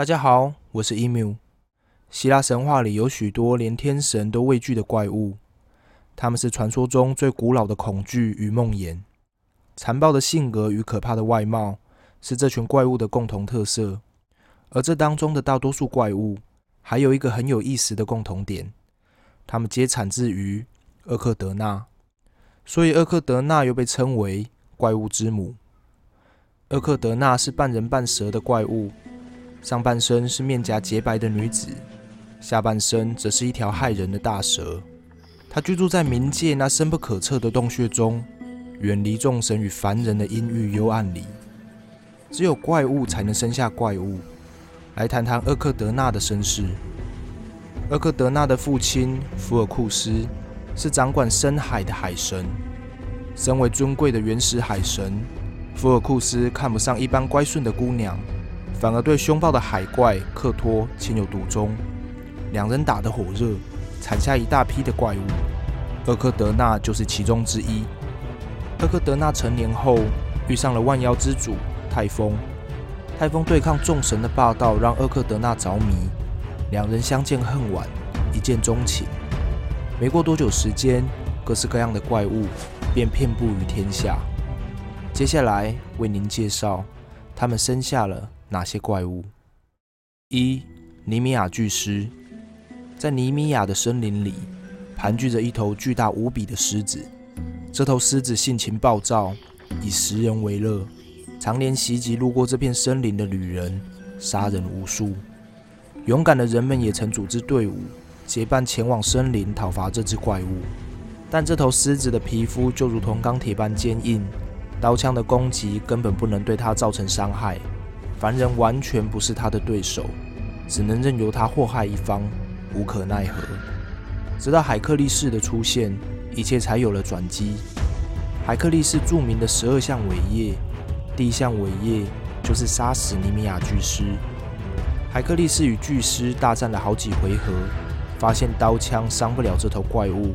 大家好，我是 emu。希腊神话里有许多连天神都畏惧的怪物，他们是传说中最古老的恐惧与梦魇。残暴的性格与可怕的外貌是这群怪物的共同特色。而这当中的大多数怪物，还有一个很有意思的共同点：他们皆产自于厄克德纳。所以厄克德纳又被称为怪物之母。厄克德纳是半人半蛇的怪物。上半身是面颊洁白的女子，下半身则是一条害人的大蛇。她居住在冥界那深不可测的洞穴中，远离众神与凡人的阴郁幽暗里。只有怪物才能生下怪物。来谈谈厄克德纳的身世。厄克德纳的父亲福尔库斯是掌管深海的海神。身为尊贵的原始海神，福尔库斯看不上一般乖顺的姑娘。反而对凶暴的海怪克托情有独钟，两人打得火热，产下一大批的怪物。厄克德纳就是其中之一。厄克德纳成年后遇上了万妖之主泰丰，泰丰对抗众神的霸道让厄克德纳着迷，两人相见恨晚，一见钟情。没过多久时间，各式各样的怪物便遍布于天下。接下来为您介绍，他们生下了。哪些怪物？一尼米亚巨狮，在尼米亚的森林里盘踞着一头巨大无比的狮子。这头狮子性情暴躁，以食人为乐，常年袭击路过这片森林的旅人，杀人无数。勇敢的人们也曾组织队伍，结伴前往森林讨伐这只怪物。但这头狮子的皮肤就如同钢铁般坚硬，刀枪的攻击根本不能对它造成伤害。凡人完全不是他的对手，只能任由他祸害一方，无可奈何。直到海克力士的出现，一切才有了转机。海克力士著名的十二项伟业，第一项伟业就是杀死尼米亚巨狮。海克力士与巨狮大战了好几回合，发现刀枪伤不了这头怪物。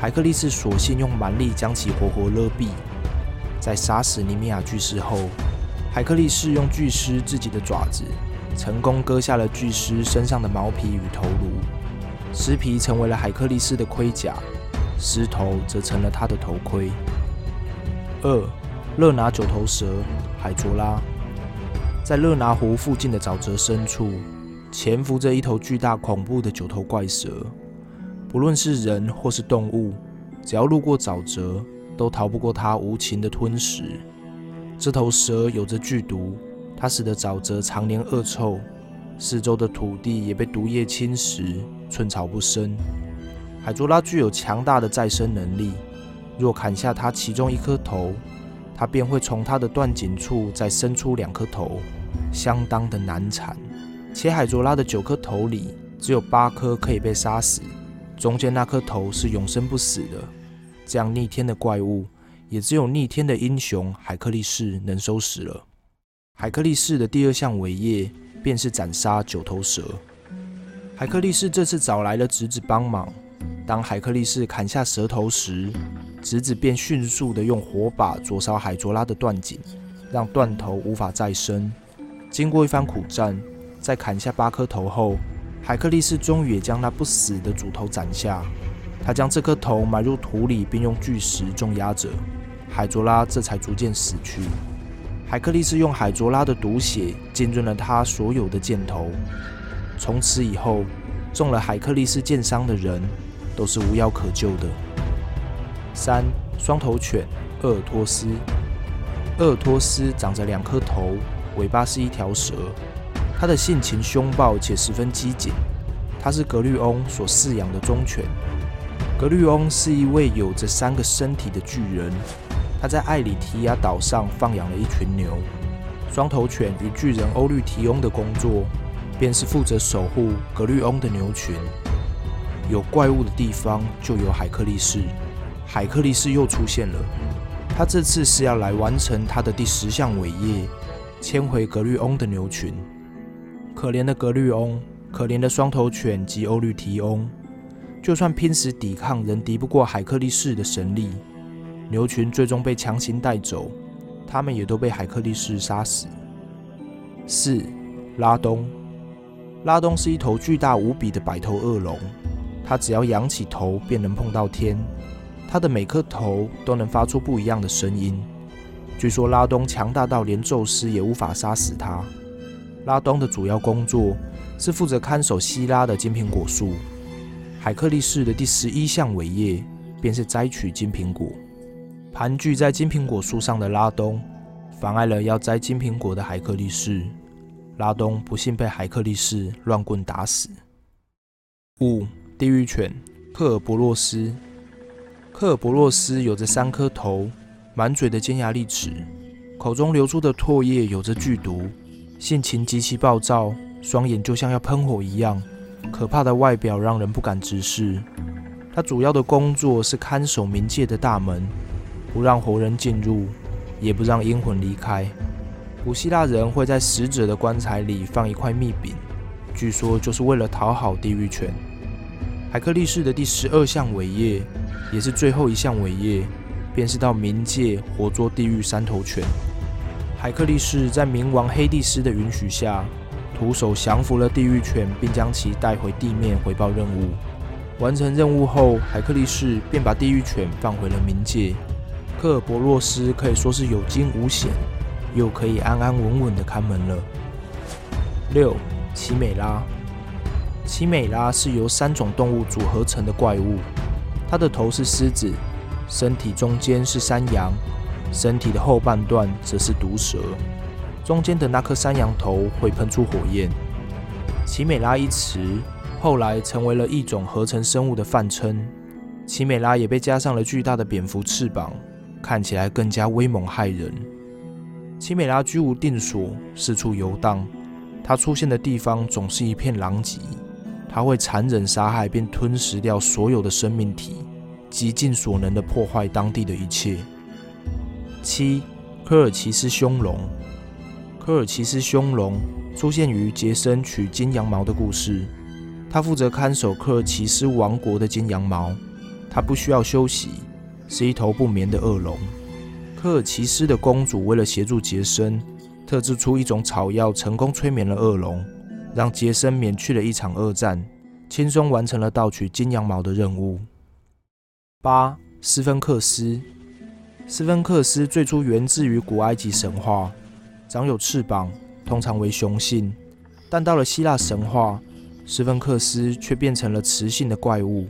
海克力士索性用蛮力将其活活勒毙。在杀死尼米亚巨狮后，海克力士用巨狮自己的爪子，成功割下了巨狮身上的毛皮与头颅，狮皮成为了海克力士的盔甲，狮头则成了他的头盔。二，勒拿九头蛇海卓拉，在勒拿湖附近的沼泽深处，潜伏着一头巨大恐怖的九头怪蛇，不论是人或是动物，只要路过沼泽，都逃不过它无情的吞食。这头蛇有着剧毒，它使得沼泽常年恶臭，四周的土地也被毒液侵蚀，寸草不生。海卓拉具有强大的再生能力，若砍下它其中一颗头，它便会从它的断颈处再生出两颗头，相当的难产。且海卓拉的九颗头里，只有八颗可以被杀死，中间那颗头是永生不死的。这样逆天的怪物。也只有逆天的英雄海克力士能收拾了。海克力士的第二项伟业便是斩杀九头蛇。海克力士这次找来了侄子帮忙。当海克力士砍下蛇头时，侄子便迅速的用火把灼烧海卓拉的断颈，让断头无法再生。经过一番苦战，在砍下八颗头后，海克力士终于也将那不死的主头斩下。他将这颗头埋入土里，并用巨石重压着。海卓拉这才逐渐死去。海克力斯用海卓拉的毒血浸润了他所有的箭头。从此以后，中了海克力斯箭伤的人都是无药可救的。三双头犬鄂尔托斯。鄂尔托斯长着两颗头，尾巴是一条蛇。它的性情凶暴且十分机警。它是格律翁所饲养的忠犬。格律翁是一位有着三个身体的巨人。他在艾里提亚岛上放养了一群牛。双头犬与巨人欧律提翁的工作，便是负责守护格律翁的牛群。有怪物的地方就有海克力士。海克力士又出现了。他这次是要来完成他的第十项伟业，牵回格律翁的牛群。可怜的格律翁，可怜的双头犬及欧律提翁，就算拼死抵抗，仍敌不过海克力士的神力。牛群最终被强行带走，他们也都被海克力士杀死。四拉东拉东是一头巨大无比的白头恶龙，它只要仰起头便能碰到天。它的每颗头都能发出不一样的声音。据说拉东强大到连宙斯也无法杀死他。拉东的主要工作是负责看守希拉的金苹果树。海克力士的第十一项伟业便是摘取金苹果。盘踞在金苹果树上的拉东，妨碍了要摘金苹果的海克力士。拉东不幸被海克力士乱棍打死。五地狱犬克尔伯洛斯。克尔伯洛斯有着三颗头，满嘴的尖牙利齿，口中流出的唾液有着剧毒，性情极其暴躁，双眼就像要喷火一样，可怕的外表让人不敢直视。他主要的工作是看守冥界的大门。不让活人进入，也不让阴魂离开。古希腊人会在死者的棺材里放一块蜜饼，据说就是为了讨好地狱犬。海克力士的第十二项伟业，也是最后一项伟业，便是到冥界活捉地狱三头犬。海克力士在冥王黑帝斯的允许下，徒手降服了地狱犬，并将其带回地面回报任务。完成任务后，海克力士便把地狱犬放回了冥界。克尔伯洛斯可以说是有惊无险，又可以安安稳稳的看门了。六，奇美拉。奇美拉是由三种动物组合成的怪物，它的头是狮子，身体中间是山羊，身体的后半段则是毒蛇，中间的那颗山羊头会喷出火焰。奇美拉一词后来成为了一种合成生物的泛称。奇美拉也被加上了巨大的蝙蝠翅膀。看起来更加威猛骇人。奇美拉居无定所，四处游荡。它出现的地方总是一片狼藉。它会残忍杀害并吞食掉所有的生命体，极尽所能的破坏当地的一切。七，科尔奇斯凶龙。科尔奇斯凶龙出现于杰森取金羊毛的故事。他负责看守科尔奇斯王国的金羊毛。他不需要休息。是一头不眠的恶龙。科尔奇斯的公主为了协助杰森，特制出一种草药，成功催眠了恶龙，让杰森免去了一场恶战，轻松完成了盗取金羊毛的任务。八斯芬克斯。斯芬克斯最初源自于古埃及神话，长有翅膀，通常为雄性，但到了希腊神话，斯芬克斯却变成了雌性的怪物，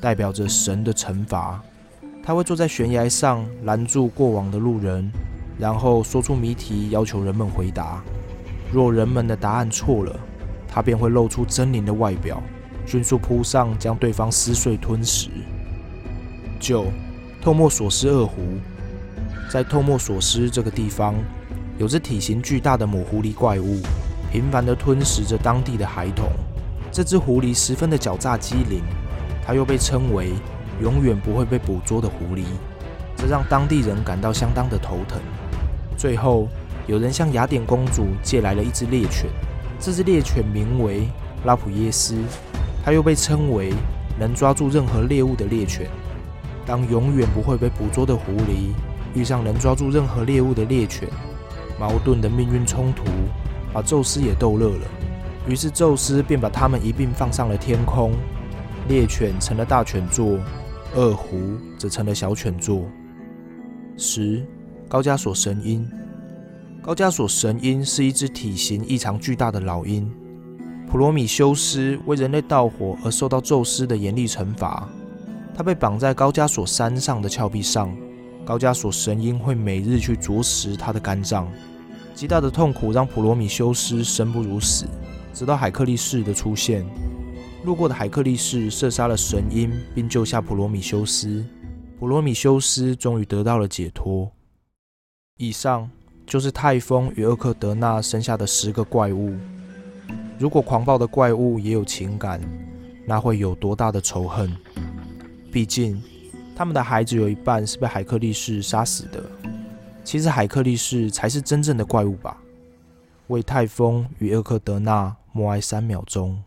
代表着神的惩罚。他会坐在悬崖上拦住过往的路人，然后说出谜题，要求人们回答。若人们的答案错了，他便会露出狰狞的外表，迅速扑上将对方撕碎吞食。九，透莫索斯恶狐。在透莫索斯这个地方，有着体型巨大的母狐狸怪物，频繁地吞食着当地的孩童。这只狐狸十分的狡诈机灵，它又被称为。永远不会被捕捉的狐狸，这让当地人感到相当的头疼。最后，有人向雅典公主借来了一只猎犬，这只猎犬名为拉普耶斯，它又被称为能抓住任何猎物的猎犬。当永远不会被捕捉的狐狸遇上能抓住任何猎物的猎犬，矛盾的命运冲突把宙斯也逗乐了。于是，宙斯便把他们一并放上了天空，猎犬成了大犬座。二胡则成了小犬座。十，高加索神鹰。高加索神鹰是一只体型异常巨大的老鹰。普罗米修斯为人类盗火而受到宙斯的严厉惩罚，他被绑在高加索山上的峭壁上。高加索神鹰会每日去啄食他的肝脏，极大的痛苦让普罗米修斯生不如死，直到海克力士的出现。路过的海克力士射杀了神鹰，并救下普罗米修斯。普罗米修斯终于得到了解脱。以上就是泰丰与厄克德纳生下的十个怪物。如果狂暴的怪物也有情感，那会有多大的仇恨？毕竟，他们的孩子有一半是被海克力士杀死的。其实，海克力士才是真正的怪物吧？为泰丰与厄克德纳默哀三秒钟。